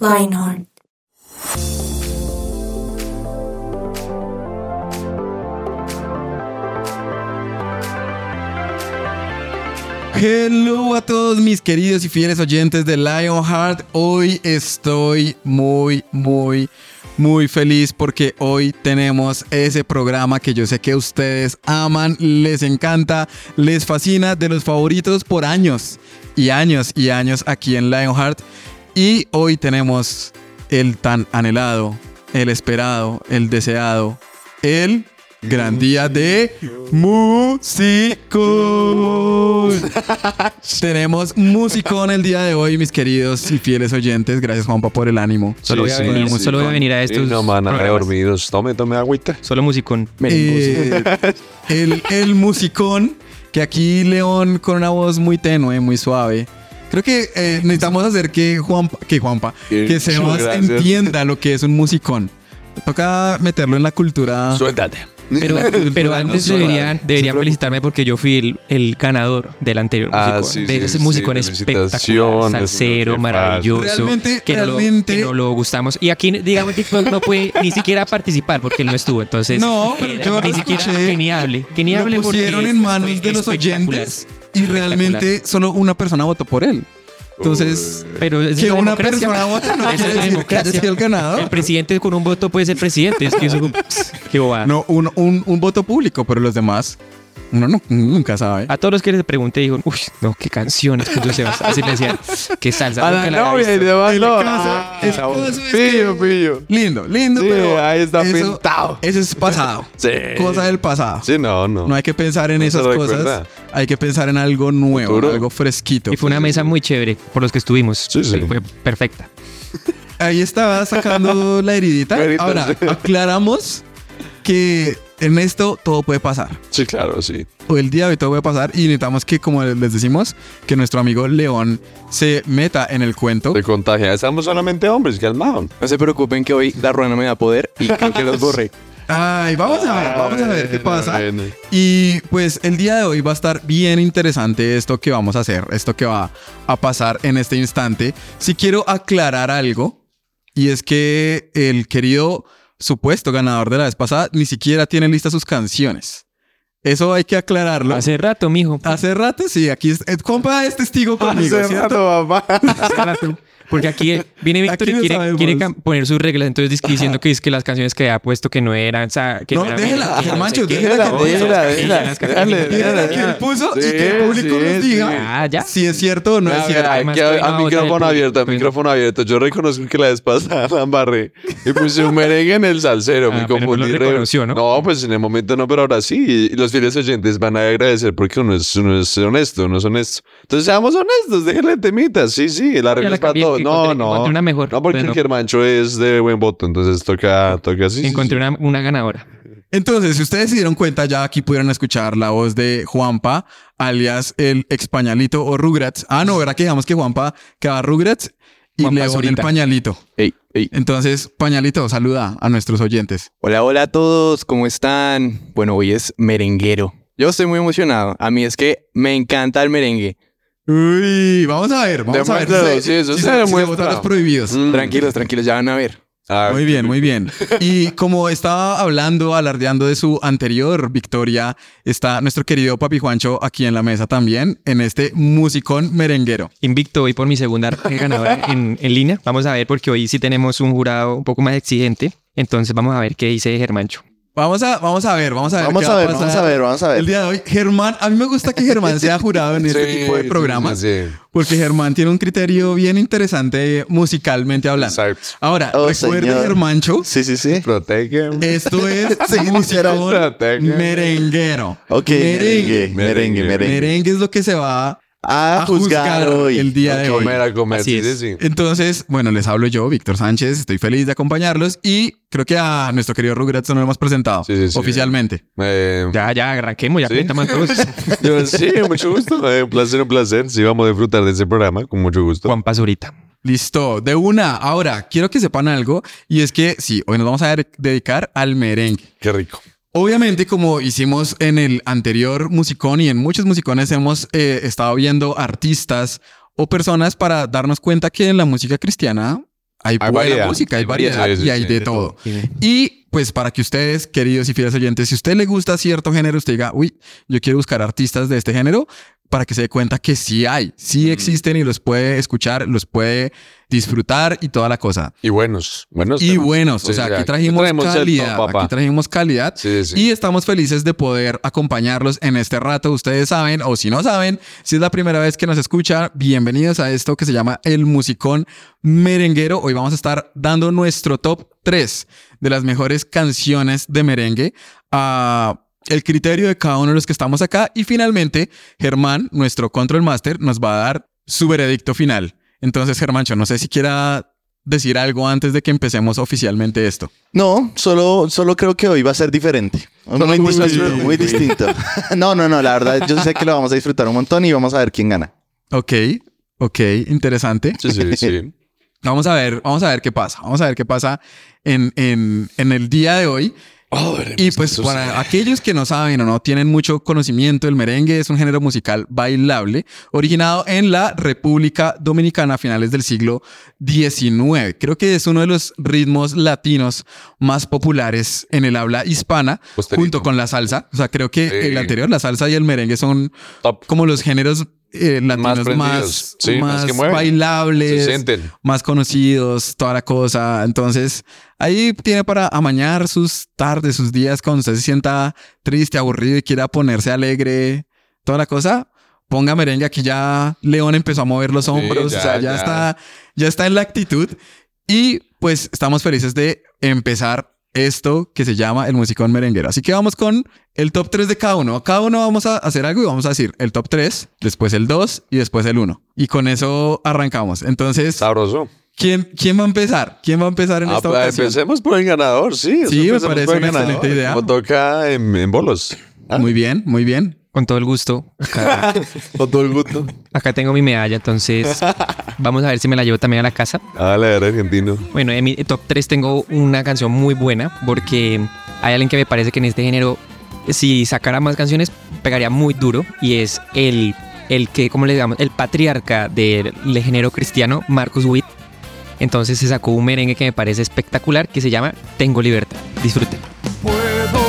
Lionheart. Hello a todos mis queridos y fieles oyentes de Lionheart. Hoy estoy muy, muy, muy feliz porque hoy tenemos ese programa que yo sé que ustedes aman, les encanta, les fascina, de los favoritos por años y años y años aquí en Lionheart. Y hoy tenemos el tan anhelado, el esperado, el deseado, el gran día de músicos. Tenemos musicón el día de hoy, mis queridos y fieles oyentes. Gracias, Juanpa, por el ánimo. Solo, voy, a Sí, venir, sí, solo voy a venir a estos. no, man, dormidos. Tome, tome agüita. Solo musicón. Eh, el, el musicón, que aquí León con una voz muy tenue, muy suave. Creo que eh, necesitamos hacer que Juanpa, que Juanpa, que Sebas gracias. entienda lo que es un musicón. Toca meterlo en la cultura. Suéltate. Pero, pero antes no, deberían, deberían felicitarme porque yo fui el, el ganador del anterior Ah, musicón. sí, de sí, ese sí, musicón espectacular, felicitaciones, salsero, maravilloso. Realmente, que no, realmente- Lo, que no lo gustamos. Y aquí, digamos que no, no puede ni siquiera participar porque él no estuvo. Entonces, No, pero era yo ni lo siquiera escuché. que ni hable. Que ni hable pusieron en manos de los espectacular. oyentes y realmente solo una persona votó por él. Entonces, Pero es que una democracia. persona vote no quiere decir que haya democracia. sido el ganador. El presidente con un voto puede ser presidente. Es que eso, qué bobada. No, un, un, un voto público, pero los demás, uno no- nunca sabe. A todos los que les pregunté, dijo, uy, no, qué canciones puso Sebas. Así le decían, qué salsa. A la novia y visto". demás, El no. caso- Ah, pillo, pillo. Lindo, lindo, Sí, pero ahí está eso, pintado. Eso es pasado. Sí. Cosa del pasado. Sí, no, no. No hay que pensar en No esas cosas. Hay que pensar en algo nuevo, Futuro. algo fresquito. Y fue una mesa muy chévere por los que estuvimos. Sí, sí. Fue perfecta. Ahí estaba sacando la heridita. Ahora, aclaramos que en esto todo puede pasar. Sí, claro, sí. O el día de hoy todo puede pasar y necesitamos que, como les decimos, que nuestro amigo León se meta en el cuento. Se contagia. Estamos solamente hombres, calmados. No se preocupen que hoy la rueda no me da poder y creo que los borré. Ay, vamos a ver, vamos a ver qué pasa. Y pues el día de hoy va a estar bien interesante esto que vamos a hacer, esto que va a pasar en este instante. Si quiero aclarar algo, y es que el querido supuesto ganador de la vez pasada ni siquiera tiene listas sus canciones. Eso hay que aclararlo. Hace rato, mijo. Hace rato, sí, aquí es, eh, compa es testigo conmigo, Hace ¿cierto? rato, papá. Porque aquí viene Víctor y quiere, quiere poner sus reglas. Entonces dice- diciendo que es que las canciones que ha puesto que no eran. O sea, que No, eran- déjela, no sé Germancho, déjela, No, déjela, déjela, que él puso y Sí, que el público sí, nos diga Ah, ya. si es cierto o no A es cierto. aquí a, a no micrófono abierto, a micrófono abierto. Yo reconozco que la vez pasada la embarré y puse un merengue en el salsero. Ah, me no confundí. ¿no? No, pues en el momento no, pero ahora sí. Y los fieles oyentes van a agradecer porque uno es, uno es honesto, uno es honesto. Entonces seamos honestos, déjenle temitas. Sí, sí, la regla la es para todos. No, encontré- no. encontré una mejor, No, porque pero. Germancho es de buen voto, entonces toca, toca así. sí, Encontré sí. una, una ganadora. Entonces, si ustedes se dieron cuenta, ya aquí pudieron escuchar la voz de Juanpa, alias el ex pañalito o Rugrats. Ah, no, ¿verdad que digamos que Juanpa quedaba Rugrats y Juanpa León el pañalito? Ey, ey. Entonces, pañalito, saluda a nuestros oyentes. Hola, hola a todos, ¿cómo están? Bueno, hoy es merenguero. Yo estoy muy emocionado. A mí es que me encanta el merengue. Uy, vamos a ver, vamos a ver. Demuéstralo, sí, eso si se si demuestra. los prohibidos. Mm. Tranquilos, tranquilos, ya van a ver. Ah, Muy bien, muy bien. Y como estaba hablando, alardeando de su anterior victoria, está nuestro querido Papi Juancho aquí en la mesa también, en este musicón merenguero. Invicto hoy por mi segunda ganadora en, en línea. Vamos a ver porque hoy sí tenemos un jurado un poco más exigente. Entonces vamos a ver qué dice Germancho. Vamos a, vamos a ver, vamos a ver. Vamos a va ver, vamos a ver, vamos a ver. El día de hoy, Germán, a mí me gusta que Germán sea jurado en este sí, tipo de programas, sí, sí. porque Germán tiene un criterio bien interesante musicalmente hablando. Exacto. Ahora, Oh, recuerde, señor. Germancho, Sí, sí, sí. Protege. esto es Sí, musicón merenguero. Ok, merengue, merengue, merengue. Merengue es lo que se va a, a juzgar, hoy. el día de A hoy. comer, a comer. Así sí, es. sí, sí. Entonces, bueno, les hablo yo, Víctor Sánchez. Estoy feliz de acompañarlos y creo que a nuestro querido Rugrats no lo hemos presentado Sí, sí, sí. oficialmente. Eh, Ya, ya, arranquemos, ya ¿Sí? cuéntame todos. yo- sí, mucho gusto. Eh, un placer, un placer. Sí, vamos a disfrutar de ese programa con mucho gusto. Juan Pazurita. Listo, de una. Ahora, quiero que sepan algo y es que sí, hoy nos vamos a de- dedicar al merengue. Qué rico. Obviamente, como hicimos en el anterior musicón y en muchos musicones hemos eh, estado viendo artistas o personas para darnos cuenta que en la música cristiana hay, Hay buena variedad. música, hay variedad, variedad sí, sí, y hay sí, de de todo. Y pues para que ustedes, queridos y fieles oyentes, si a usted le gusta cierto género, usted diga, uy, yo quiero buscar artistas de este género, para que se dé cuenta que sí hay, sí existen y los puede escuchar, los puede disfrutar y toda la cosa. Y buenos, buenos. Y temas. buenos, Sí, o sea, aquí trajimos top, calidad, aquí trajimos calidad Sí, sí. y estamos felices de poder acompañarlos en este rato. Ustedes saben, o si no saben, si es la primera vez que nos escuchan, bienvenidos a esto que se llama El Musicón Merenguero. Hoy vamos a estar dando nuestro top 3 de las mejores canciones de merengue. a el criterio de cada uno de los que estamos acá. Y finalmente, Germán, nuestro Control Master, nos va a dar su veredicto final. Entonces, Germán, yo no sé si quiera decir algo antes de que empecemos oficialmente esto. No, solo, solo creo que hoy va a ser diferente. Muy, muy- distinto, muy distinto. no, no, no, la verdad, yo sé que lo vamos a disfrutar un montón y vamos a ver quién gana. Ok, ok, interesante. Sí, sí, sí. Vamos a ver, vamos a ver qué pasa. Vamos a ver qué pasa en, en, en el día de hoy. Oh, Y pues para aquellos que no saben o no tienen mucho conocimiento, el merengue es un género musical bailable originado en la República Dominicana a finales del siglo XIX. Creo que es uno de los ritmos latinos más populares en el habla hispana, Posterito. junto con la salsa. O sea, creo que Sí. el anterior, la salsa y el merengue son Top. como los géneros eh, latinos prendidos. más, Sí, más más bailables más conocidos, toda la cosa. Entonces, ahí tiene para amañar sus tardes, sus días, cuando usted se sienta triste, aburrido y quiera ponerse alegre, toda la cosa. Ponga merengue, aquí ya León empezó a mover los hombros, ya, o sea, ya, ya. está, ya está en la actitud. Y pues estamos felices de empezar esto que se llama el musicón merenguero. Así que vamos con el top 3 de cada uno. Cada uno vamos a hacer algo y vamos a decir el top 3, después el 2 y después el 1. Y con eso arrancamos. Entonces, Sabroso. ¿Quién, ¿Quién va a empezar? ¿Quién va a empezar en Ah, esta pues, ocasión? empecemos por el ganador, sí. Sí, me parece una ganador. excelente idea. Como toca en, en bolos. Ah, Muy bien, muy bien. Con todo el gusto. Acá, Con todo el gusto. acá tengo mi medalla, entonces vamos a ver si me la llevo también a la casa. Dale, a ver, argentino. Bueno, en mi top 3 tengo una canción muy buena porque hay alguien que me parece que en este género, si sacara más canciones, pegaría muy duro y es el, el que, ¿cómo le digamos? El patriarca del del género cristiano, Marcus Witt. Entonces se sacó un merengue que me parece espectacular que se llama Tengo Libertad. Disfruten. Puedo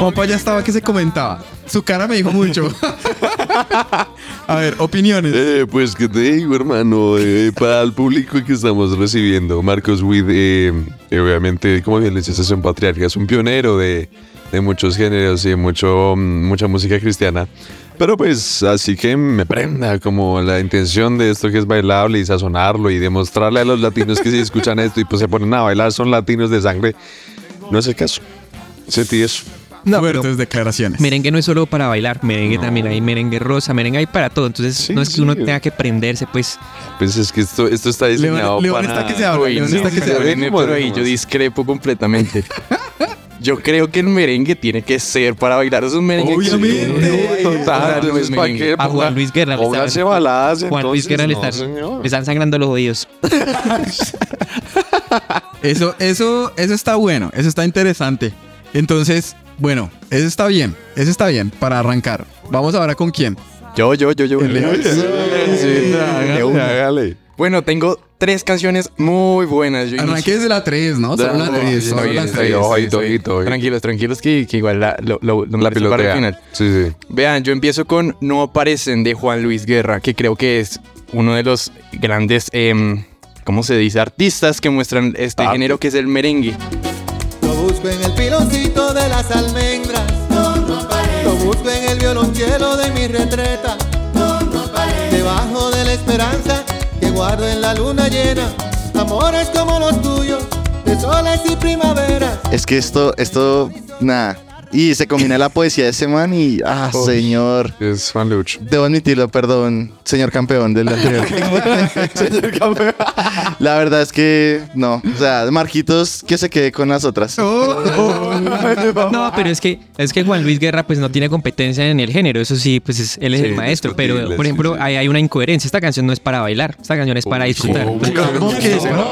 Juanpa ya estaba que se comentaba. Su cara me dijo mucho. a ver, opiniones. Eh, pues que te digo, hermano, eh, para el público que estamos recibiendo, Marcos Witt, eh, eh, obviamente, como bien le dices, es un patriarca, es un pionero de, de muchos géneros y de mucho, mm, mucha música cristiana. Pero pues así que me prenda como la intención de esto que es bailable y sazonarlo y demostrarle a los latinos que si escuchan esto y pues se ponen a bailar son latinos de sangre. No es el caso. Sentí eso. No, Fuertes pero declaraciones. merengue no es solo para bailar, merengue también hay merengue rosa, merengue hay para todo. Entonces Sí, no es que sí. uno tenga que prenderse, pues Pues es que esto, esto está León, diseñado León para... está que se habla. León no, está que se pero, habla. viene ¿Cómo por ahí, yo discrepo completamente. Yo creo que el merengue tiene que ser para bailar. Es un merengue. Obviamente. Total, no es ¿para merengue. a Juan Luis Guerra le están, baladas, Juan Luis Guerra le no, están, señor. le están sangrando los oídos. Eso, eso, eso está bueno. Eso está interesante. Entonces, bueno, eso está bien. Eso está bien para arrancar. Vamos ahora con quién. Yo, yo, yo, yo. Hágale. Bueno, tengo tres canciones muy buenas. Yo Arranque desde la 3, ¿no? Solo la 3. Está Solo la está 3. bien, Ojito, está bien. ojito, ojito. Tranquilos, tranquilos, que, que igual la, lo, lo, lo La para el final. Sí, sí. Vean, yo empiezo con No aparecen de Juan Luis Guerra, que creo que es uno de los grandes, em, ¿cómo se dice? Artistas que muestran este Ah. género que es el merengue. Lo busco en el piloncito las almendras. Lo busco en el violonchelo de mi retreta. Debajo de la esperanza que guardo en la luna llena. Amores como los tuyos, de soles y primaveras. Es que esto, esto, nada. Y se combina la poesía de ese man y, ah, señor. Es Juan Lucho. Debo admitirlo, perdón, señor campeón del anterior. señor campeón. La verdad es que no. O sea, Marquitos, que se quede con las otras. No, pero es que, es que Juan Luis Guerra pues no tiene competencia en el género, eso sí, pues es- él es Sí, el maestro, pero por ejemplo sí. Hay, hay una incoherencia, esta canción no es para bailar, esta canción es para disfrutar. ¿Cómo que no?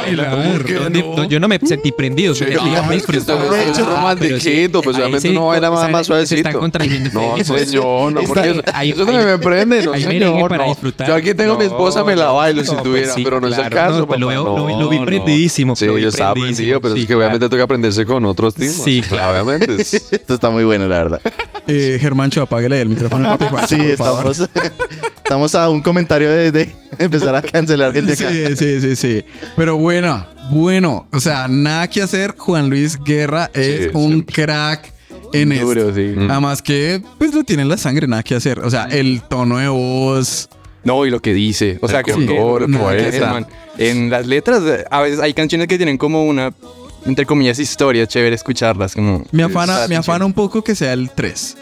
No, no, yo no me sentí prendido, Sí, yo no, me Pero romantiquito, pues obviamente sí, baila más- más Se están contradiciendo. No, señor, no, porque eso, hay- eso no hay- me prende, no, hay señor, para no. disfrutar. Yo aquí tengo a mi esposa, me la bailo si No, pues tuviera, sí, pero no es el caso, no, pues lo veo- no, lo vi- lo vi no. prendidísimo, Sí, yo estaba prendido, pero sí, es que obviamente claro. toca aprenderse con otros temas. Sí, claro. Obviamente. Esto está muy bueno, la verdad. Eh, Germancho, apáguele el micrófono. a Papi Juan, Sí, estamos, estamos a un comentario de, de empezar a cancelar gente acá. Sí, sí, sí, sí. Pero bueno, bueno. O sea, nada que hacer. Juan Luis Guerra es Sí, un siempre. crack en esto. Duro, sí. Además que, pues lo tiene en la sangre, nada que hacer. O sea, el tono de voz. No, y lo que dice. O sea, que, No, man- en las letras, a veces hay canciones que tienen como una, entre comillas, historia chévere escucharlas. Como, Me afana, me afana un poco que sea el 3.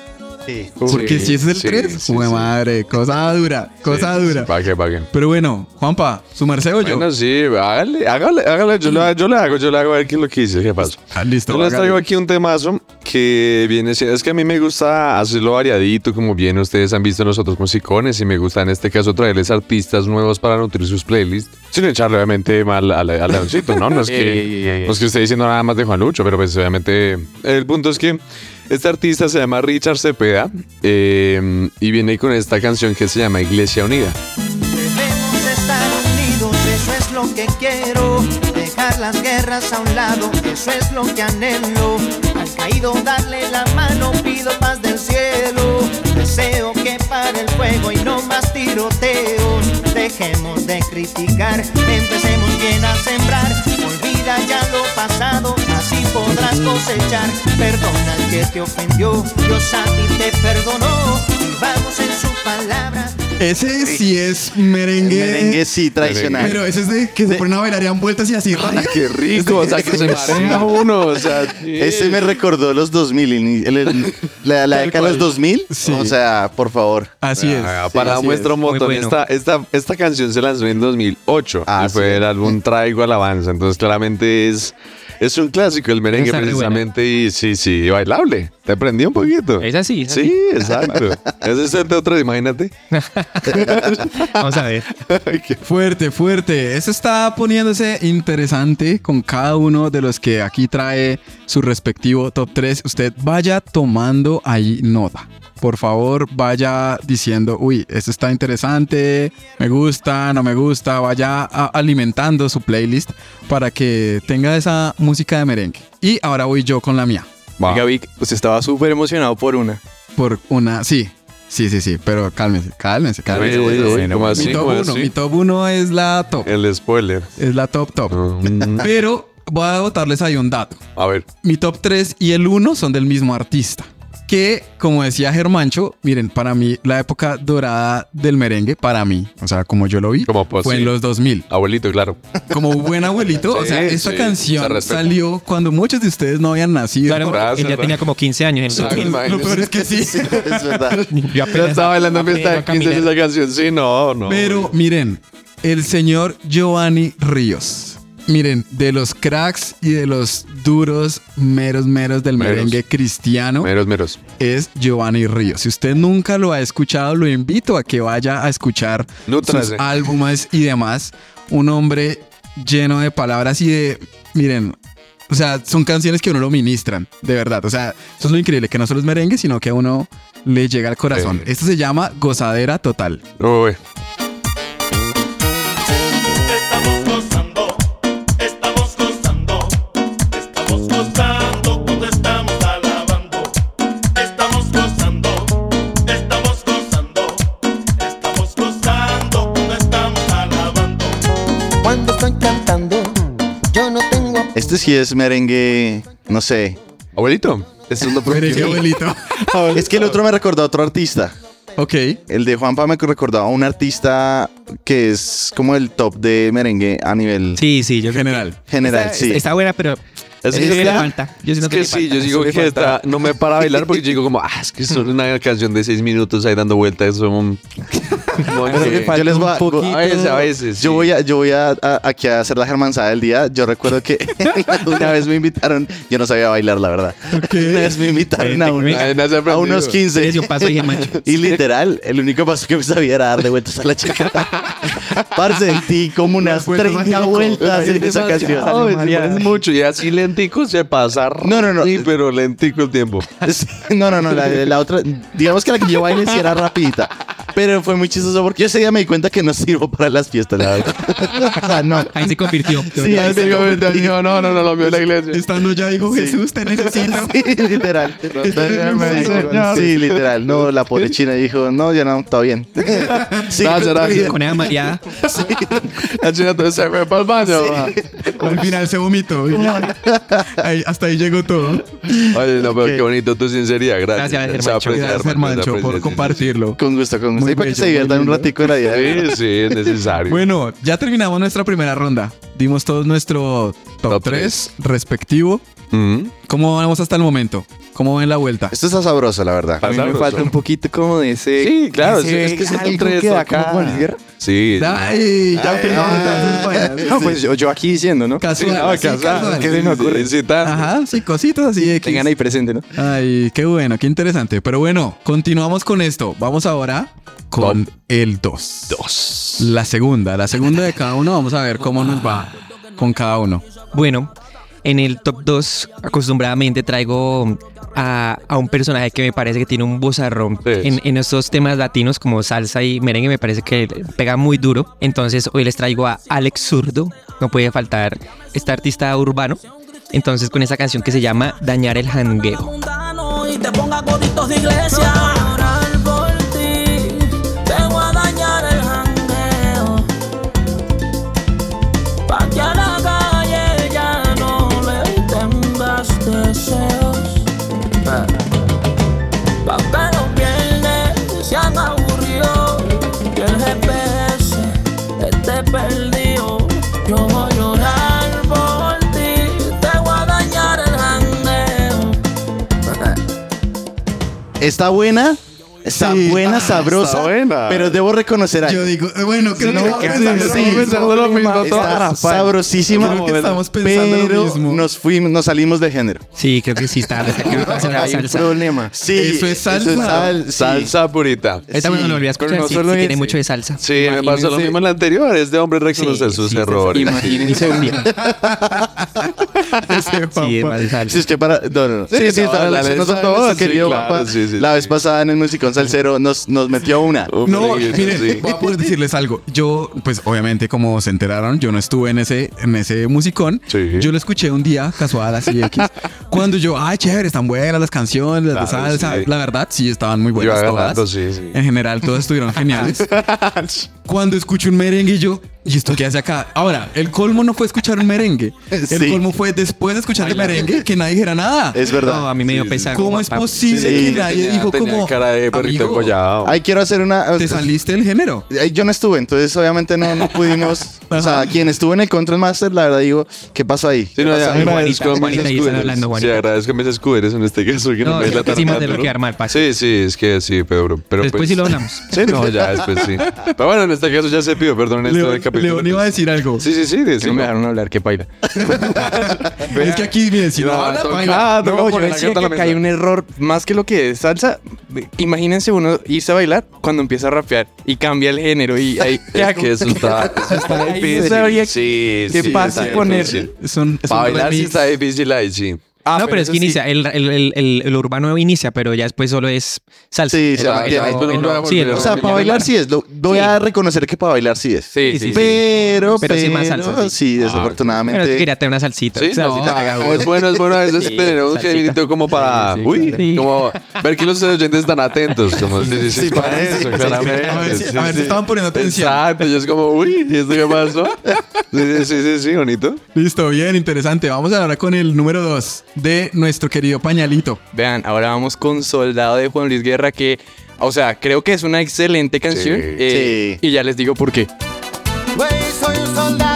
Sí. Porque si ese es el sí, 3, sí, ¡Jue sí. madre! Cosa dura, cosa dura. ¿Para qué, para qué? Pero bueno, Juanpa, ¿su merced o yo? Bueno, sí, hágale, hágale, hágale. Yo, lo, yo le hago, yo le hago a ver qué es lo que hice, qué pasa. Ah, listo. Yo les traigo aquí un temazo que viene siendo, es que a mí me gusta hacerlo variadito, como bien ustedes han visto nosotros musicones, y me gusta en este caso traerles artistas nuevos para nutrir sus playlists, sin echarle obviamente mal al, al leoncito, ¿no? No es, que, no es que esté diciendo nada más de Juan Lucho, pero pues obviamente el punto es que este artista se llama Richard Cepeda eh, y viene con esta canción que se llama Iglesia Unida. Debemos estar unidos, eso es lo que quiero. Dejar las guerras a un lado, eso es lo que anhelo. Al caído darle la mano, pido paz del cielo. Deseo que pare el fuego y no más tiroteos. Dejemos de criticar, empecemos bien a sembrar. Olvida ya lo pasado, así podrás cosechar. Perdona al que te ofendió, Dios a ti te perdonó. Y vamos en su palabra. Ese sí es merengue. Merengue sí, tradicional. Pero ese es de que se ponen a bailar y dan vueltas y así. Ay, qué rico, o sea, que se marea uno, o sea, Ese me recordó los 2000, el- el- el- la, la década de los 2000. Sí. O sea, por favor. Así es. Ah, para así muestra un Muy montón. bueno. Esta, esta, esta canción se lanzó en 2008 Ah, y fue sí. el álbum Traigo Alabanza. Entonces, claramente es, es un clásico el merengue, precisamente. Y sí, sí, bailable. Te prendí un poquito. Es así, es Sí, exacto. Ese es el de otro, imagínate. Vamos a ver. Fuerte, fuerte. Eso está poniéndose interesante con cada uno de los que aquí trae su respectivo top 3. Usted vaya tomando ahí nota. Por favor, vaya diciendo, uy, esto está interesante, me gusta, no me gusta. Vaya alimentando su playlist para que tenga esa música de merengue. Y ahora voy yo con la mía. Va. Oiga, Vic, pues estaba súper emocionado por una. Por una, sí, sí, sí, sí, pero cálmense, cálmense, cálmense. Uy, uy, uy, Bueno, ¿cómo mi así? top ¿Cómo 1, así? mi top 1 es la top. El spoiler. Es la top top. Mm, Pero voy a botarles ahí un dato. A ver. Mi top 3 y el 1 son del mismo artista. Que, como decía Germancho, miren, para mí la época dorada del merengue, para mí, o sea, como yo lo vi, Como pues, fue sí. en los 2000. Abuelito, claro. Como buen abuelito, o Sí, sea, esta sí, canción salió cuando muchos de ustedes no habían nacido. Claro, Gracias, él ya gracias. tenía como 15 años. En el Ay, 2000. imagínese. Lo peor es que sí. Es verdad. Yo Ya apenas- estaba bailando en fiesta de apenas 15 de caminé. esa canción. Sí, no, no. Pero miren, el señor Giovanni Ríos. Miren, de los cracks y de los duros, meros, meros del Meros. merengue cristiano, Meros, meros. es Giovanni Ríos. Si usted nunca lo ha escuchado, lo invito a que vaya a escuchar sus Nútrase. álbumes y demás. Un hombre lleno de palabras y de, miren, o sea, son canciones que uno lo ministran, de verdad. O sea, eso es lo increíble, que no solo es merengue, sino que a uno le llega al corazón. Sí. Esto se llama Gozadera Total. Uy. Este sí es merengue, no sé. Abuelito, eso es lo Merengue abuelito. Es que el otro me recordó a otro artista. Ok. El de Juanpa me recordaba a un artista que es como el top de merengue a nivel Sí, sí, yo creo que General. general, está, sí. está buena, pero Es yo que, que le es falta. Yo siento que le sí, falta. yo digo que esta no me para bailar porque yo digo como, ah, es que es una canción de seis minutos ahí dando vueltas, un... que- yo les voy a, a veces, a veces. Yo sí. voy a, yo voy a, a- aquí a hacer la germanzada del día. Yo recuerdo que una vez me invitaron, yo no sabía bailar, la verdad. Una vez me invitaron a, un- Ay, no has a unos 15. Les dio paso y. Y literal, el único paso que me sabía era darle vueltas a la chica. Parce, sentí como unas 30 vueltas en esa canción. Parece mucho y así lentico se pasa. No, no, no. Sí, pero lentico el tiempo. Sí, No, no, no, la, la otra, digamos que la que yo bailé sí era rapidita. Pero fue muy chistoso porque ese día me di cuenta que no sirvo para las fiestas, la verdad. O sea, no. Ahí se convirtió. Sí, ahí se convirtió. no, no, no, lo vio la iglesia. Estando ya dijo Jesús, te necesito. Sí, literal. Sí, literal. No, la pobre china dijo, no, ya no, todo bien. Sí, Gracias. Con ella mareada. La china entonces se fue para el baño. Al final se vomitó. Ahí- hasta ahí llegó todo. Oye, no, pero qué bonito tu sinceridad. Gracias. Gracias, aprecia, Gracias, Hermancho, por compartirlo. Con gusto, con gusto. Muy Y para que bello, se diviertan un ratico de la vida. Sí, sí, es necesario. Bueno, ya terminamos nuestra primera ronda. Dimos todos nuestro top, Top 3 respectivo. Mm. ¿Cómo vamos hasta el momento? ¿Cómo ven la vuelta? Esto está sabroso, la verdad. A mí me falta un poquito como de ese... Sí, claro, ese es que es el algo tres que da acá. como con el cierre. Sí. Ay, ya que No, pues yo, yo aquí diciendo, ¿no? Casual, no, así, casado. casual. ¿Qué se me ocurre? Incitar. Ajá, sí, cositas así de Tengan ahí presente, ¿no? Ay, qué bueno, qué interesante. Pero bueno, continuamos con esto. Vamos ahora con el 2. Dos. La segunda, la segunda de cada uno. Vamos a ver cómo nos va con cada uno. Bueno, en el top 2 acostumbradamente traigo a, a un personaje que me parece que tiene un bozarrón Sí. en, en estos temas latinos como salsa y merengue, me parece que pega muy duro. Entonces hoy les traigo a Alex Zurdo, no puede faltar este artista urbano. Entonces con esa canción que se llama Dañar el Jangueo. mundano y te ponga coditos de iglesia. Está buena. Está Sí. buena, Ah, sabrosa. está buena. Pero debo reconocer algo. Yo digo, eh, bueno, creo que estamos sí, pensando sí, lo mismo. pensando lo mismo, Está sabrosísima. Creo que estamos pensando lo pero mismo. nos fuimos, nos salimos de género. Sí, creo que sí está. que Hay un problema. Sí, Eso es salsa. sal- sí. Salsa purita. Esta me lo a escuchar, no sí, solo sí tiene ese. mucho de salsa. Sí, me pasó lo mismo en la anterior. Es de hombre reconocer Sí, sus sí, errores. Imagínense un día. Sí, es salsa. Sí, es que para. No, no, no. Sí, sí, no, para la querido papá. vez pasada en el Musicón Salsero nos, nos metió una. Uf, No, sí, miren, sí. voy a poder decirles algo. Yo, pues obviamente, como se enteraron, yo no estuve en ese, en ese musicón. Sí. Yo lo escuché un día, casual, así X. cuando yo, ay, chévere, están buenas las canciones, las de Claro, salsa. sí. La verdad, sí, estaban muy Yo buenas agarrando, todas. sí, sí. En general, todas estuvieron geniales. Cuando escucho un merengue, y yo, ¿y esto qué hace acá? Ahora, el colmo no fue escuchar un merengue. El Sí. colmo fue después de escuchar el merengue que nadie dijera nada. Es No, verdad. a mí me dio pesar. ¿Cómo es posible Sí, que tenía- nadie dijo Tenía como cara de perrito "Amigo, engollado. Ay, quiero hacer una. te saliste del género? Ay, Yo no estuve, entonces obviamente no, no pudimos. o sea, quien estuvo en el Control Master, la verdad digo, ¿qué pasó ahí? Sí, no, ya Juanita, agradezco a mis Juanita, ahí están hablando, Sí, Juanita. agradezco a mis escuderos en este caso que no, No, que la sí, de lo duro. que armar, parce. Sí, sí, es que sí, pero, pero Después pues- sí lo hablamos. Sí, no, ya después sí. Pero bueno, en este caso ya se pidió perdón en esto León, capítulo. León iba a decir algo. Sí, sí, sí, Que no decimos. me dejaron hablar, qué paila. Es que aquí, miren, si no, habla, toca- baila. toca No, yo decía la que hay un error más que lo que es salsa. Imagínense uno irse a bailar cuando empieza a rapear y cambia el género y ahí Ya que eso está, eso está difícil. sabría sí, qué sí, pasa poner. Son, es Para bailar sí está difícil ahí, sí. Ah, no, pero, es eso que sí. inicia, el, el, el, el- el urbano inicia, pero ya después solo es salsa. Sí, O sea, para bailar sí es. Lo, voy Sí. a reconocer que para bailar sí es. Sí, sí, sí, sí. Pero, Pero pero, sí más salsa, sí, sí. desafortunadamente. Pero es que quería tener una salsita. Sí, salsita. no, es bueno, es bueno a veces Sí, tener un genito como para, Sí, sí, uy, sí. como ver que los oyentes están atentos, como sí, sí, sí, Sí, para eso, claramente, A ver, si, estaban poniendo atención. Exacto, yo es como, uy, ¿y esto qué pasó? Sí, sí, sí, sí, sí, bonito. Listo, bien, interesante. Vamos ahora con el número 2 de nuestro querido pañalito. Vean, ahora vamos con Soldado de Juan Luis Guerra, que, o sea, creo que es una excelente canción. Sí. eh, Sí. Y ya les digo por qué. Güey, soy un soldado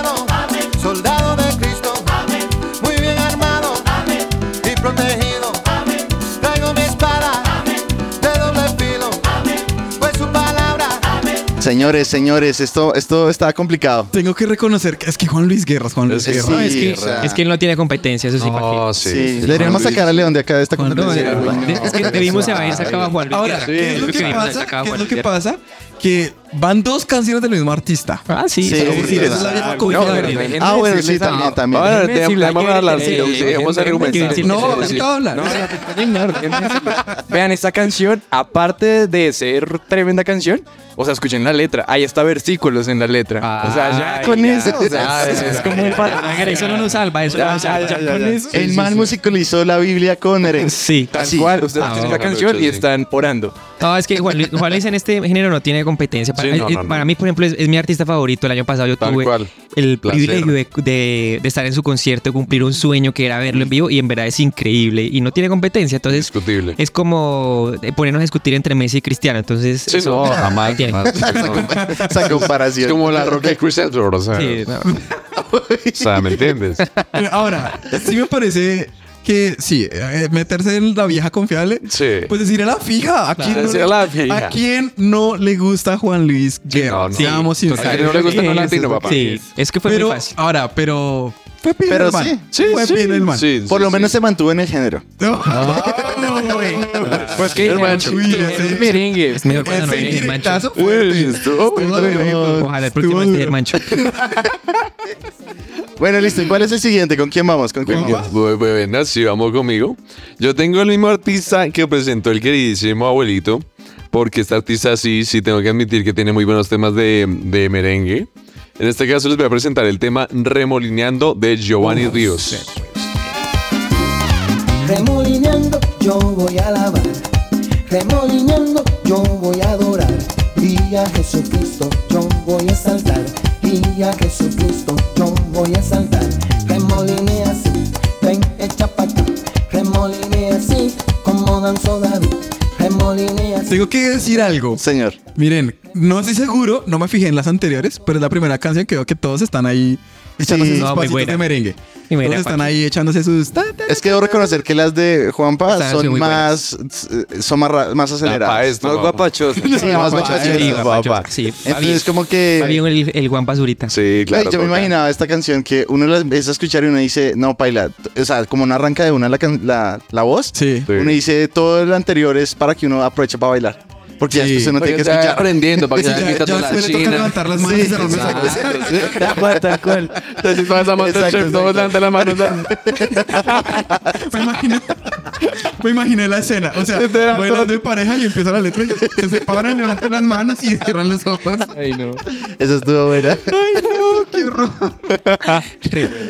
Señores, señores, esto, esto está complicado. Tengo que reconocer que es que Juan Luis Guerra, Juan Luis Es- Guerra. sí, No, es, que, o sea- es que él no tiene competencia, eso sí. Oh, sí. Sí, deberíamos sacar a León de acá de esta Juan competencia. Luis. Es que debimos haber sacado a Juan Luis Ahora, Guerra. ¿qué es lo que pasa? ¿Qué es lo que pasa? Que van dos canciones del mismo artista. Ah, sí. Sí, sí, sí, es la verde. dejen Ah, bueno, sí, a- también, también. Dejemos hay que- hablar, sí, dejemos déjenme argumentar. No. No, no, no, déjenme decirles. Vean, esta canción, aparte de ser tremenda canción, o sea, escuchen la letra. Hay hasta versículos en la letra. o sea, ya con ya. eso. o sea, Eso es como el. Eso no nos salva, eso no nos salva. ya, ya, Con ya. eso- El man musicalizó la Biblia con merengue. Sí. Tal Sí. cual, ustedes Ah, escuchan la bueno, canción y sí. están orando. No, es que Juan Luis en este género no tiene competencia. Para, Sí, no, no, no. para mí, por ejemplo, es, es mi artista favorito. El año pasado yo Tal tuve cual. el Placer. privilegio de, de- de estar en su concierto, cumplir un sueño que era verlo en vivo y en verdad es increíble y no tiene competencia. Entonces, Discutible. es como eh, ponernos a discutir entre Messi y Cristiano. Entonces, Sí, eso no, jamás. tiene. jamás. Esa Es comparación. como la roca de Chris o sea, Sí, no. o sea, ¿me entiendes? Ahora, sí me parece que sí, eh, meterse en la vieja confiable. Sí. Pues decir a la fija. ¿A quién, no, decir a la fija. ¿A quién no le gusta Juan Luis Guerra? no, no. Seamos Sí, sinceros. a no le gusta no latino, papá. Sí, es que fue pero, muy fácil. ahora, pero fue Pero sí, Sí, fue sí, sí, Por sí, lo sí. menos se mantuvo en el género. No. Pues que merengue. Es mejor cuando no viene el mancho. Ojalá el próximo esté el mancho. Bueno, listo. ¿Y cuál es el siguiente? ¿Con quién vamos? ¿Con quién vamos? Bu- Bueno, sí, vamos conmigo. Yo tengo el mismo artista que presentó el queridísimo abuelito, porque este artista sí, sí tengo que admitir que tiene muy buenos temas de, de merengue. En este caso les voy a presentar el tema Remolineando de Giovanni Ríos. Remolineando yo voy a alabar, remolineando yo voy a adorar. Y a Jesucristo yo voy a saltar, y a Jesucristo yo voy a saltar. Remoline así, ven echa pa' acá, remoline así, como danzó David. Remoline así. Tengo que decir algo. Señor. Miren, no estoy seguro, no me fijé en las anteriores, pero es la primera canción que veo que todos están ahí echándose Sí, sus no, pasitos buena. de merengue. Buena, Todos están ahí echándose sus... ta, ta, Es que debo reconocer que las de Juanpa Están son más, son más, más aceleradas. esto, Más papá. guapachoso. Sí, más guapachosas. Sí, papá. guapacho. Sí, Entonces como que... Fabio el, el Juan Pazurita. Sí, Ay, claro. yo me imaginaba esta canción que uno la empieza a escuchar y uno dice, no, paila, o sea, como no arranca de una la, la, la voz, Sí. Sí. uno dice todo lo anterior es para que uno aproveche para bailar. Porque ya Sí. después uno Para tiene que escuchar. aprendiendo, para que Ya, se ya, quita toda después la le toca china. levantar las manos y cerrar los. Tal cual. Entonces, todas esas manos, Exacto, chef, todos levantan las manos. Me imaginé, me imaginé la escena. O sea, bailando de pareja y empieza la letra y se separan, levantan las manos y cierran los ojos. Ay, no. Esa estuvo buena. Ay, no, qué horror.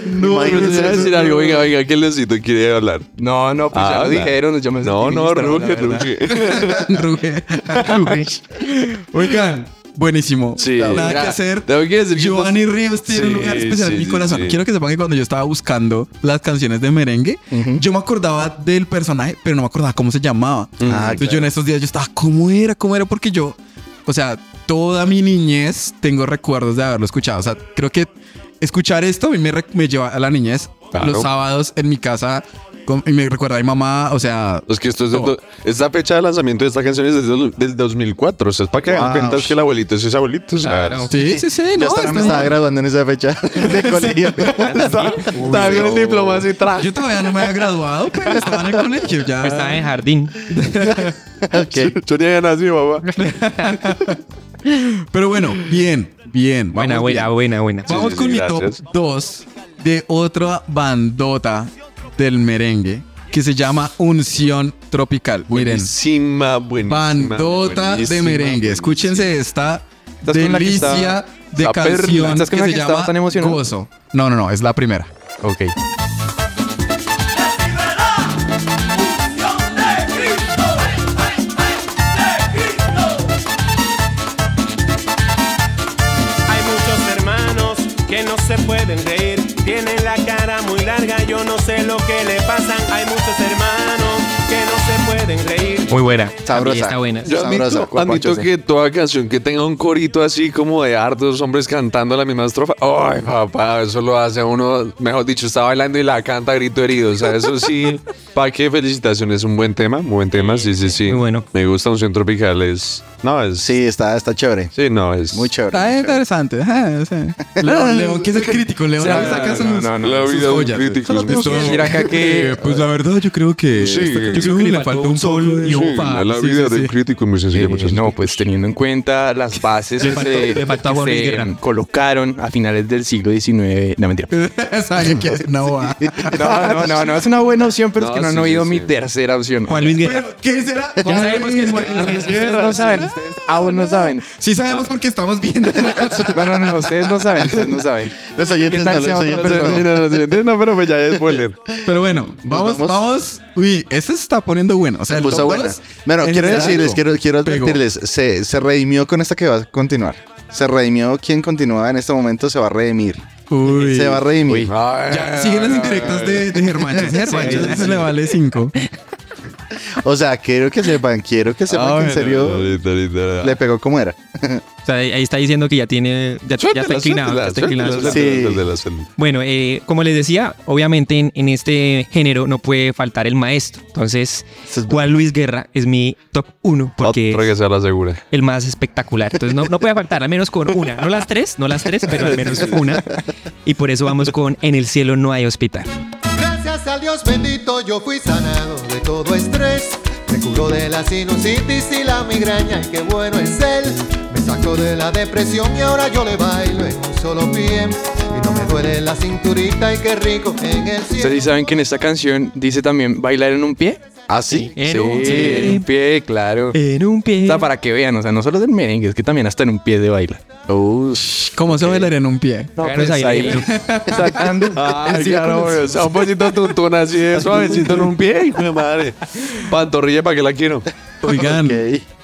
No, no, decir algo. Venga, venga, ¿qué Leoncito quiere hablar? No, no, pues ya lo Habla. dijeron. Yo me No, no, ruge, ruge. Ruge. Oigan, buenísimo. Sí. Nada que hacer. Tengo que decir Giovanni Ríos tiene un lugar especial sí, en mi corazón. sí. Quiero que sepan que cuando yo estaba buscando las canciones de merengue, yo me acordaba del personaje, pero no me acordaba cómo se llamaba. Ah, Entonces yo claro. en estos días yo estaba, ¿cómo era? ¿Cómo era? Porque yo, o sea, toda mi niñez tengo recuerdos de haberlo escuchado. O sea, creo que escuchar esto a mí me, me lleva a la niñez. Claro. Los sábados en mi casa con- y me recuerda a mi mamá, o sea... Es que esto es do- esta fecha de lanzamiento de esta canción es desde el del 2004. O sea, es para que hagan Wow. cuenta es que el abuelito es ese abuelito. Claro. Sí, sí, sí. Yo no, hasta está me estaba graduando en esa fecha de colegio. Estaba con el diploma así tra- Yo todavía no me había graduado, pero estaba en el colegio ya. Estaba en jardín. Ok. Yo ni había nacido, papá. Pero bueno, bien, bien. Buena, vamos buena, bien. buena, buena. Vamos sí, con sí, mi gracias. top 2 de otra bandota del merengue que se llama Unción Tropical. Miren, Buenísima, buenísima. bandota de buenísima, merengue. Escúchense esta ¿Estás con la que delicia de canción ¿Estás con que se que estaba llama tan emocionado? Gozo. No, no, no, es la primera. Ok. Le pasan. Hay muchos hermanos Muy buena. Sabrosa. Está buena. Yo admito, Sabrosa, admito que toda canción que tenga un corito así como de hartos hombres cantando la misma estrofa, ay papá, eso lo hace uno, mejor dicho, está bailando y la canta a grito herido. O sea, eso sí, ¿para qué felicitaciones? Un buen tema, muy buen tema, sí, sí, sí. Muy bueno. Me gusta un centro tropical, es... No, es... Sí, está, está chévere. Sí, no, es... Muy chévere. Está interesante. ajá, sí. León, León, ¿qué es el crítico? León No, saca no, sus, no, no, La sus joyas. que decir acá que, pues la verdad, yo creo que, Sí. yo creo que le falta un sol y un fa. la vida sí, del crítico es muy sencilla, Eh, muchachos. no, pues teniendo en cuenta las bases Le que faltó- se, le faltó a que se colocaron a finales del siglo XIX. No, mentira. Sabía que hacer una boda. No, no, no, no, es una buena opción, pero es que no han oído sí, mi sí. tercera opción. Juan Luis Guerra. ¿Qué será? Ya sabemos que es Juan Luis Guerra. Ustedes no saben, ustedes aún no saben. Sí sabemos porque estamos viendo. No, no, no, ustedes no saben, ustedes no saben. Los oyentes ¿Qué no, los oyentes no. No, no, no, no, pero pues ya es spoiler. Pero bueno, vamos, vamos? vamos. Uy, este se está poniendo bueno. O sea, el Puso buena. Bueno, en quiero general decirles, quiero, quiero advertirles, se, se redimió con esta que va a continuar. Se redimió quien continúa en este momento, se va a redimir. Uy. Se va a redimir. Ya, siguen las indirectas de, de Germancho. Germancho se le vale 5. O sea, quiero que sepan, quiero que sepan que en serio le pegó como era. O sea, ahí está diciendo que ya tiene. Ya, ya está inclinado. ya está inclinado. Sí. Bueno, eh, como les decía, obviamente en, en este género no puede faltar el maestro. Entonces, Juan Luis Guerra es mi top 1 porque Otra que sea la segura. es el más espectacular. Entonces, no, no puede faltar, al menos con una. No las tres, no las tres, pero al menos una. Y por eso vamos con En el cielo no hay hospital. Gracias al Dios bendito yo fui sanado de todo estrés. Curó de la sinusitis y la migraña y qué bueno es él. Me sacó de la depresión y ahora yo le bailo en un solo pie. Duele la cinturita y qué rico en el cielo. ¿Ustedes sí saben que en esta canción dice también bailar en un pie? ¿Ah, sí? En sí, un pie. en un pie, claro. En un pie. O sea, para que vean, o sea, no solo del merengue, es que también hasta en un pie de baila. ¿Cómo se bailaría en un pie? No, Háganos pues ahí, ahí, sacando. Ay, el claro, o sea, un poquito tuntuna así de suavecito en un pie, hijo de madre. Pantorrilla, ¿para qué la quiero? Oigan, Ok.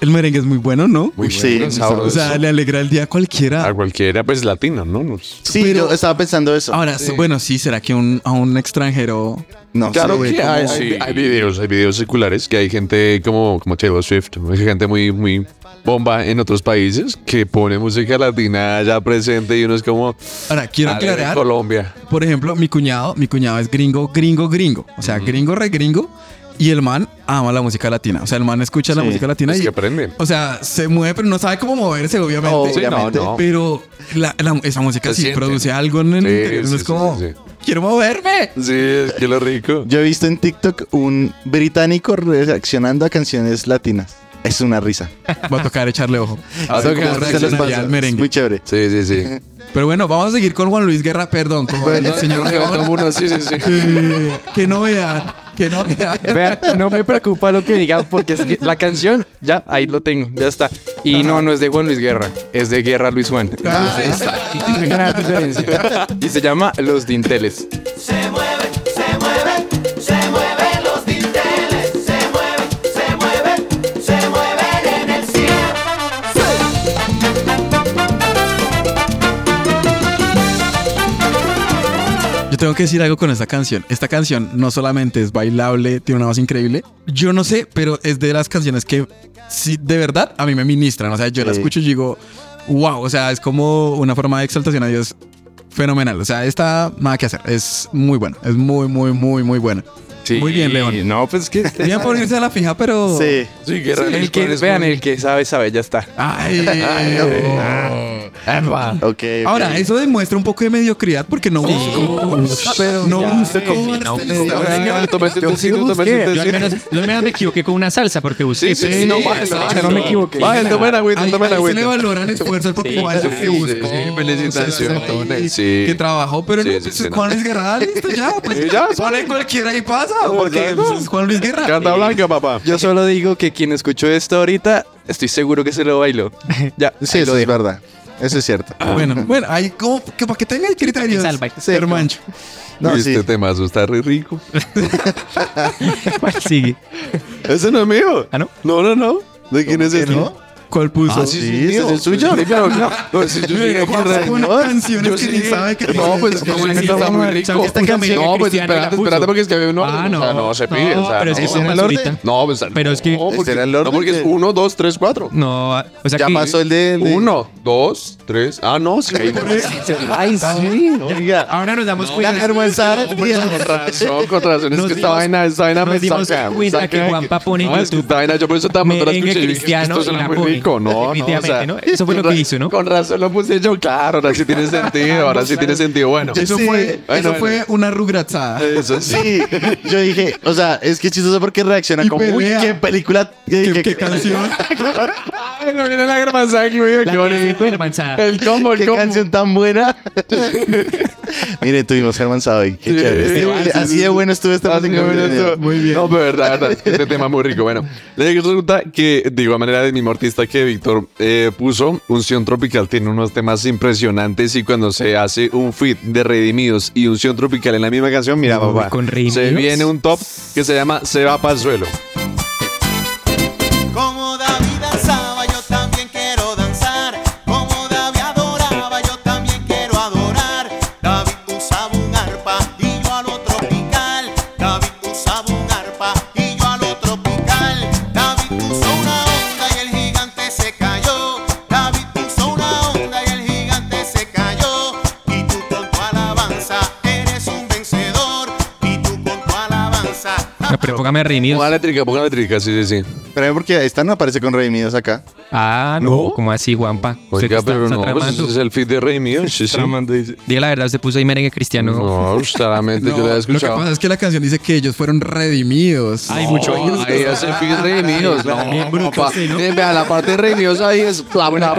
el merengue es muy bueno, ¿no? Uy, sí, O sabroso. sea, le alegra el día a cualquiera. A cualquiera, pues latino, ¿no? Sí, Pero- yo estaba pensando eso. Ahora, bueno, sí, ¿será que un, a un extranjero... no Claro sé. que hay, hay- hay videos, hay videos seculares que hay gente como, como Taylor Swift, hay gente muy, muy bomba en otros países que pone música latina ya presente y uno es como Ahora, quiero "Ale, de aclarar, Colombia. por ejemplo, mi cuñado, mi cuñado es gringo, gringo, gringo. O sea, gringo, re gringo. Y el man ama la música latina. O sea, el man escucha la música latina Es y... que aprende. O sea, se mueve, pero no sabe cómo moverse, obviamente. Sí, no, Obviamente. no. Pero la- la- esa música Se sí siente. produce algo en el Sí, interior. Sí, es sí, como, sí, sí. quiero moverme. Sí, es que lo rico. Yo he visto en TikTok un británico reaccionando a canciones latinas. Es una risa. Va a tocar echarle ojo. A al Es merengue. muy chévere. Sí, sí, sí. Pero bueno, vamos a seguir con Juan Luis Guerra, perdón, con el señor León. Sí, sí, sí. Eh, que no vean, que no vean. Vean, no me preocupa lo que digan porque es que la canción, ya, ahí lo tengo, ya está. Y no, no es de Juan Luis Guerra, es de Guerra Luis Juan. Ah. Y se llama Los Dinteles. Yo tengo que decir algo con esta canción. Esta canción no solamente es bailable, tiene una voz increíble. Yo no sé, pero es de las canciones que sí, de verdad a mí me ministran. O sea, yo la Sí. escucho y digo, wow, o sea, es como una forma de exaltación a Dios fenomenal. O sea, esta nada que hacer. Es muy buena. Es muy, muy, muy, muy buena. Sí. Muy bien, León. No, pues que. Bien por irse a la fija, pero. Sí. Sí, Guerra el Luis que, Juan es vean, el que sabe, sabe, ya está. Ay, no. Ok, ok. Ahora, eso demuestra un poco de mediocridad porque no busco. Pero no busco. Un Yo al menos, yo al menos me equivoqué con una salsa porque busqué. Sí, sí, no, bájenlo, bájenlo. no me equivoqué. Bájenlo, tomen agüita, tomen ahí se le agüita. valoran esfuerzos porque igual sí, que sí, felicitaciones. Que trabajó, pero no, pues, no. Juan Luis Guerra, listo, ya. Pues, ya, pone cualquiera y pasa. Porque es Juan Luis Guerra. Carta blanca, papá. Yo solo digo que quien escuchó esto ahorita, estoy seguro que se lo bailó. Ya, Sí, eso lo es verdad. Eso es cierto. Bueno, bueno, ahí como que para que tengan criterios. salva. Sí, hermancho. No, Uy, sí. Este temazo está re rico. ¿Cuál sigue? Ese no es mío. ¿Ah, no? No, no, no. ¿De quién es este? ¿Cuál puso? Ah, sí, es el suyo. Sí, claro, no. No, ese yo sí, Juan aquí, sacó unas no, canciones yo que sí. ni sabe que No, pues es que está muy ¿Sabe rico. esta canción? No, pues la espérate, espérate porque es que había uno. Ah, no. O sea, no se pide. No, o sea, pero es que no. ¿Ese era Juan el orden? ahorita- No, pues, Pero es que- No, porque, Ese era el no, orden porque es que- 1, 2, 3, 4. No, o sea Ya que pasó el de... de- Uno, dos, tres. Ah, no, sí. Ay, sí. Oiga. ahora nos damos La cuenta. Con razón, con razón. Es Nos que esta dimos- vaina, esta vaina nos me dimos saca. cuenta saca que de Juanpa pone en No, es que YouTube esta vaina, yo por eso la dije, cristiano y rico. No, no, o Definitivamente, sea, ¿no? Eso fue lo que hizo, ¿no? Con razón lo puse yo, claro. Ahora sí tiene sentido. Ahora sí tiene sentido. Bueno. Eso Sí. fue, Bueno, eso fue una rugratzada. Eso sí. Yo dije, o sea, es que es chistoso porque reacciona Y como, uy, qué película, qué, ¿Qué, qué- qué canción? Ay, no viene la hermanza aquí, güey. La Qué bonito. que hermanzada. El combo, el qué combo. canción tan buena. Mire, tuvimos Germán Sadoy, qué chévere. sí, Este- sí, así sí. de bueno estuvo esta Así que bueno, esto- Muy bien. No, pero verdad, verdad, es que este tema es muy rico. Bueno, le resulta que, de igual manera, del mismo artista que Víctor eh, puso, Unción Tropical tiene unos temas impresionantes y cuando se hace un feat de Redimidos y Unción Tropical en la misma canción, mira, Uy, papá, con Redimidos. se viene un top que se llama Se va para el suelo. Póngame redimidos. Ponga eléctrica, ponga eléctrica, sí, sí, sí. Pero porque esta no aparece con Redimidos acá. Ah, no. ¿Cómo así, Juanpa? Usted Oiga, está- pero está no, pues ese es el feed de Redimidos, sí, sí. Diga la verdad, usted puso ahí merengue cristiano. No, claramente yo No, lo he lo que escuchado. pasa es que la canción dice que ellos fueron redimidos. Hay mucho Ahí es el feed redimidos. No, papá. Vea, la parte de redimidos ahí es bla, bla.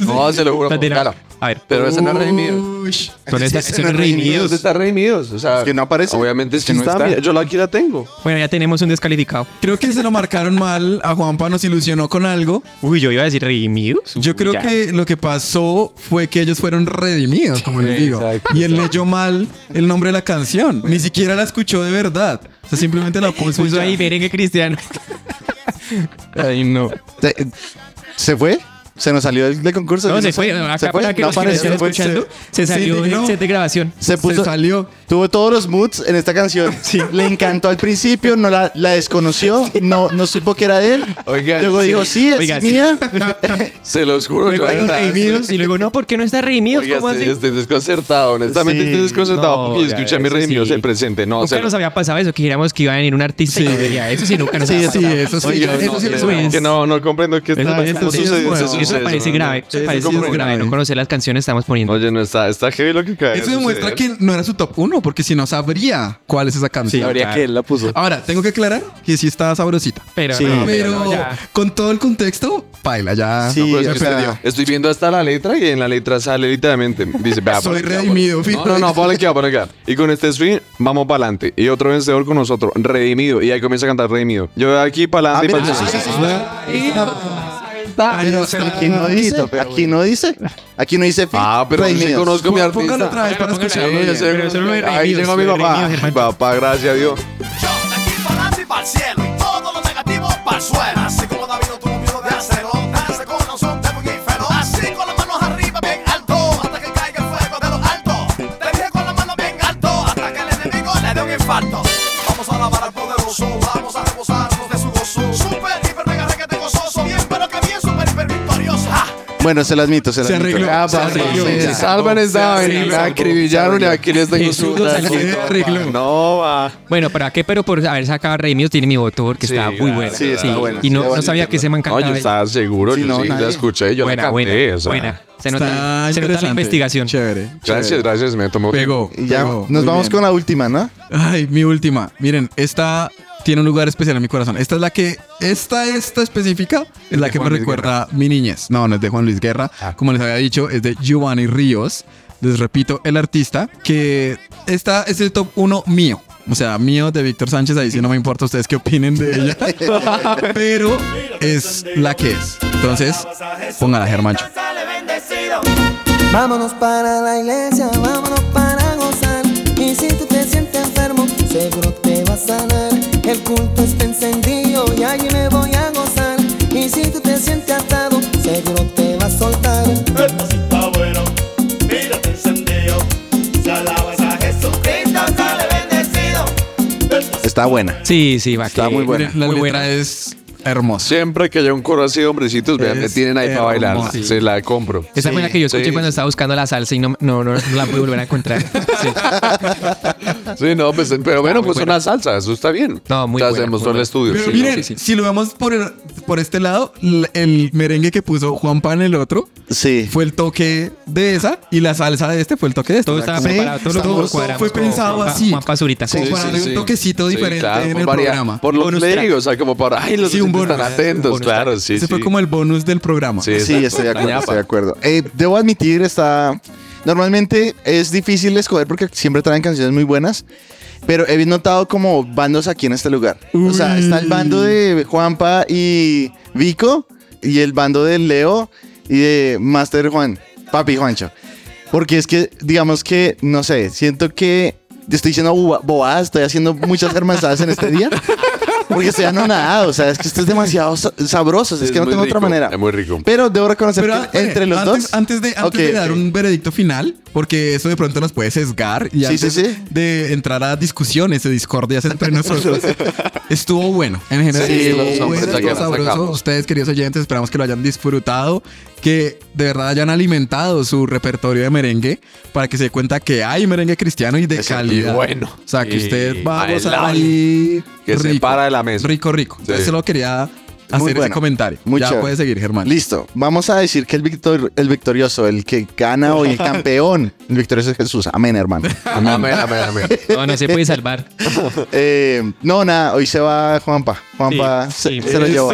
No, se lo juro. No. Claro. A ver, Pero ese no es redimidos. Ush. son estas ese son no es redimidos. ¿Dónde está redimidos? O sea, Es que no aparece. Obviamente Es sí que no está. está. mira, yo la aquí la tengo. Bueno, ya tenemos un descalificado. Creo que se lo marcaron mal. A Juanpa nos ilusionó con algo. Uy, yo iba a decir redimidos. Yo creo Ya. que lo que pasó fue que ellos fueron redimidos, como les digo. Exacto, Y él leyó mal el nombre de la canción. Ni siquiera la escuchó de verdad. O sea, simplemente la puso, y puso ahí merengue cristiano. Ay, no. ¿Se, se fue? ¿Se nos salió del, del concurso? No, se fue. Acá ¿Se fue? para que No los que se fue. escuchando, se se salió del indignó. set de grabación. Se puso, Se salió. Tuvo todos los moods en esta canción. Le encantó al principio, no la, la desconoció, no, no supo que era de él. Oiga, Luego sí. dijo, sí, es Oiga, sí. mía. Se los juro. Luego redimidos y luego, no, ¿por qué no está redimidos? Oiga, ¿Cómo estoy, así? estoy desconcertado, honestamente Sí. estoy desconcertado No, porque escuché a mi redimidos sí. el presente. No, o Nunca nos había pasado eso, que dijéramos que iba a venir un artista y Sí. no venía. Eso sí, nunca nos Sí, había sí, pasado. eso sí. Eso sí, eso eso es- es. que no, no comprendo qué está, Eso, está eso sí es sucediendo, Eso me parece grave. Eso me parece sí es grave. grave. No conocer las canciones estamos poniendo. Oye, no está, está heavy lo que cae. Eso demuestra que no era su top 1, porque si no sabría cuál es esa canción. Habría que él la puso. Ahora, tengo que aclarar que sí está sabrosita. Pero, Sí. no, Pero no, ya. con todo el contexto, baila ya. Sí, No, sea, perdió. Estoy viendo hasta la letra y en la letra sale literalmente. Dice, vea, Soy redimido. No, no, no, ponle acá, ponle acá. Y con este swing, vamos para adelante. Y otro vencedor con nosotros, redimido. Y ahí comienza a cantar redimido. Yo aquí para adelante y para Pero aquí no dice, aquí no dice, aquí no dice. Ah, pero sí conozco a mi artista. Póngalo otra vez para Póngalo escucharlo. ahí, llegó mi papá. Papá, gracias a Dios. Yo de aquí para adelante y para el cielo y todo lo negativo para el suelo. Así como David no tuvo miedo de hacerlo, Bueno, se las admito, se las Se admito. arregló. Ah, se arregló. se arregló. Me acribillaron y aquí les tengo su. No, va. Bueno, ¿para qué? Pero por haber sacado Redimidos tiene mi voto porque Sí, está muy buena. Sí, está buena. Y no, Sí, no sabía que se me No, encantaba. yo estaba seguro, Sí, yo no, sí la escuché, yo buena, la canté. buena, o sea. buena. Se nota, se nota la investigación. Chévere. Gracias, chévere. gracias, me tomó. Pegó. Y ya pegó. nos vamos bien. con la última, ¿no? Ay, mi última. Miren, esta tiene un lugar especial en mi corazón. Esta es la que, esta, esta específica, es la que me Luis recuerda mi niñez. No, no es de Juan Luis Guerra. Ah. Como les había dicho, es de Giovanni Ríos. Les repito, el artista, que esta es el top 1 mío. O sea, mío de Víctor Sánchez, ahí sí no me importa ustedes qué opinen de ella. Pero es la que es. Entonces, póngala, Germancho. Vámonos para la iglesia, vámonos para gozar. Y si tú te sientes enfermo, seguro te va a sanar. El culto está encendido y allí me voy a gozar. Y si tú te sientes atado, seguro te va a soltar. Está bueno, mírate encendido. Si alabas a Jesucristo, sale bendecido. Está buena. Sí, sí, va. Está que- muy buena. La Muy letra buena. es hermosa. Siempre que haya un coro así de hombrecitos, vean, me tienen ahí para bailar. hermoso. Se la compro. Esa fue la que yo escuché Sí. cuando estaba buscando la salsa y no, no, no, no la pude volver a encontrar. Sí. Sí, no, pues, pero bueno, pues buena. una salsa, eso está bien. No, muy O sea, buena, hacemos muy todo el buena. estudio. Pero sí. miren, sí, sí. si lo vemos por, el- por este lado, el merengue que puso Juanpa en el otro Sí. fue el toque de esa y la salsa de este fue el toque de este. Todo estaba Sí, preparado, todo todo fue pensado Juan- así. Juan Pazurita. Como para darle un toquecito Sí, diferente claro, en el variar- programa. Por lo Bonus que digo, o sea, como para, ay, los Sí, un oyentes están bonus- atentos, bonus claro, sí, Ese sí. fue como el bonus del programa. Sí, Sí, estoy de acuerdo, estoy de acuerdo. Eh, debo admitir, está... Normalmente es difícil escoger porque siempre traen canciones muy buenas, pero he notado como bandos aquí en este lugar. O sea, está el bando de Juanpa y Vico y el bando de Leo y de Master Juan, Papi Juancho. Porque es que, digamos que, no sé, siento que estoy diciendo boba- bobadas, estoy haciendo muchas hermanadas en este día. Porque estoy anonadado, o sea, es que esto es demasiado sa- sabroso, es, que no tengo otra rico, manera. Es muy rico. Pero debo reconocer Pero que entre los antes, dos. Antes de, antes Ok, de dar un veredicto final, porque eso de pronto nos puede sesgar y Sí, antes sí, sí. de entrar a discusiones de discordias entre nosotros, estuvo bueno. En general, Sí, estuvo bueno, estuvo sabroso. sacamos. Ustedes, queridos oyentes, esperamos que lo hayan disfrutado, que de verdad hayan alimentado su repertorio de merengue para que se dé cuenta que hay merengue cristiano y de Exacto, calidad. Y bueno. O sea, que Y usted va a gozar ahí Que se para de la mesa. Rico, rico. Entonces Sí. se lo quería Muy hacer ese comentario. Muy ya chévere. puede seguir, Germán. Listo, vamos a decir que el, victor, el victorioso, el que gana hoy, el campeón, el victorioso es Jesús. Amén, hermano. Amén, amén, amén. No, no se puede salvar. Eh, no, nada, hoy se va Juanpa. Juanpa Sí, se, sí, se lo llevó.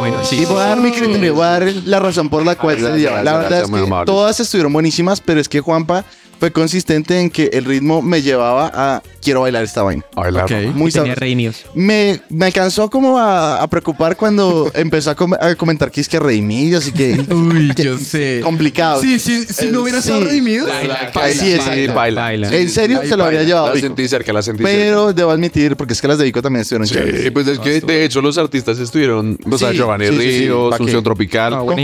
bueno. Sí, Y voy a dar mi criterio, voy a dar la razón por la cual se lo llevó. La verdad gracias, es que todas estuvieron buenísimas, pero es que Juanpa fue consistente en que el ritmo me llevaba a quiero bailar esta vaina. Bailar. Ok. Muy tenía redimidos. Me, me alcanzó como a, a preocupar cuando empezó a, com- a comentar que es que redimidos y que Uy, yo sé. complicado. Sí, sí, si no hubiera Sí. estado redimido. Baila, Ay, sí, baila, exacto. baila. baila. En serio, se lo había llevado. La sentí cerca, la sentí cerca. Pero debo admitir, porque es que las de Vico también estuvieron Sí, pues es que de hecho los artistas estuvieron, o sea, Sí, Giovanni sí, sí, sí, Ríos. Función Tropical. Ah, Pues,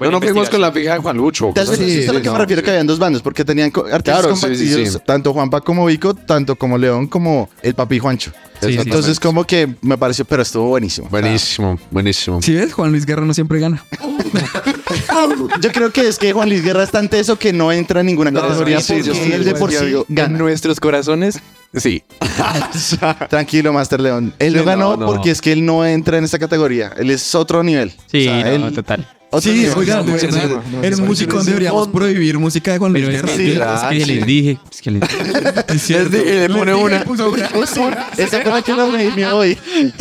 no nos fuimos con la fija de Juan Lucho. Así. es a lo que no, me refiero que habían dos bandos, porque tenían artistas compartidos, tanto Juanpa como Vico, tanto como León como el Papi Juancho. Sí, sí, Entonces, como que me pareció, pero estuvo buenísimo. Buenísimo, buenísimo. Si ves, Juan Luis Guerra no siempre gana. Yo creo que es que Juan Luis Guerra es tan teso que no entra en ninguna categoría. sí, yo sí, él de por sí, sí digo, En gana. nuestros corazones, sí. Tranquilo, Master León. Él no Sí, ganó no, no. porque es que él no entra en esta categoría. Él es otro nivel. Sí, O sea, no, él- total. Sí, verdad, sí, no, en un sí, deberíamos prohibir música de Juan Luis Pero es Guerra. que, Sí, es que les dije. Es que les Es cierto. Y le pone dije, una. Esa fue la que lo redimió hoy.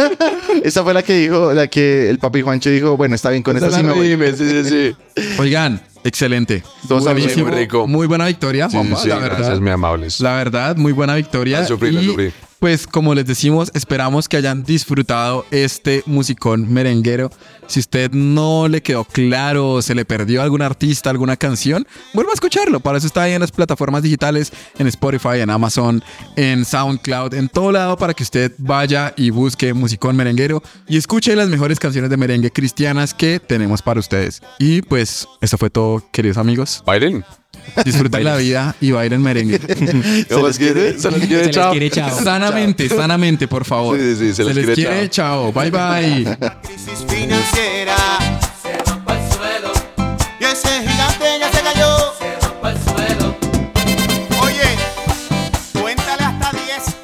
Esa fue la que dijo, la que el papi Juancho dijo, bueno, está bien, con esta sí me voy. Sí, sí, sí. Oigan, excelente. Buenísimo. muy rico. Muy buena victoria, Sí, sí, la verdad. gracias, muy amables. La verdad, muy buena victoria. La sufrí, la sufrí. Pues como les decimos, esperamos que hayan disfrutado este musicón merenguero. Si usted no le quedó claro o se le perdió algún artista, alguna canción, vuelva a escucharlo. Para eso está ahí en las plataformas digitales, en Spotify, en Amazon, en SoundCloud, en todo lado para que usted vaya y busque musicón merenguero y escuche las mejores canciones de merengue cristianas que tenemos para ustedes. Y pues eso fue todo, queridos amigos. Bailen. Disfruten la vida y bailen merengue. ¿Se les quiere? ¿Se les Se quiere? les Chao. quiere, chao. Sanamente, sanamente, por favor. Sí, sí, sí, se les quiere, chao. Bye bye. Crisis financiera se va pa'l suelo y ese gigante ya se cayó. Oye, cuéntale hasta 10.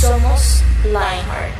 Somos Lionheart.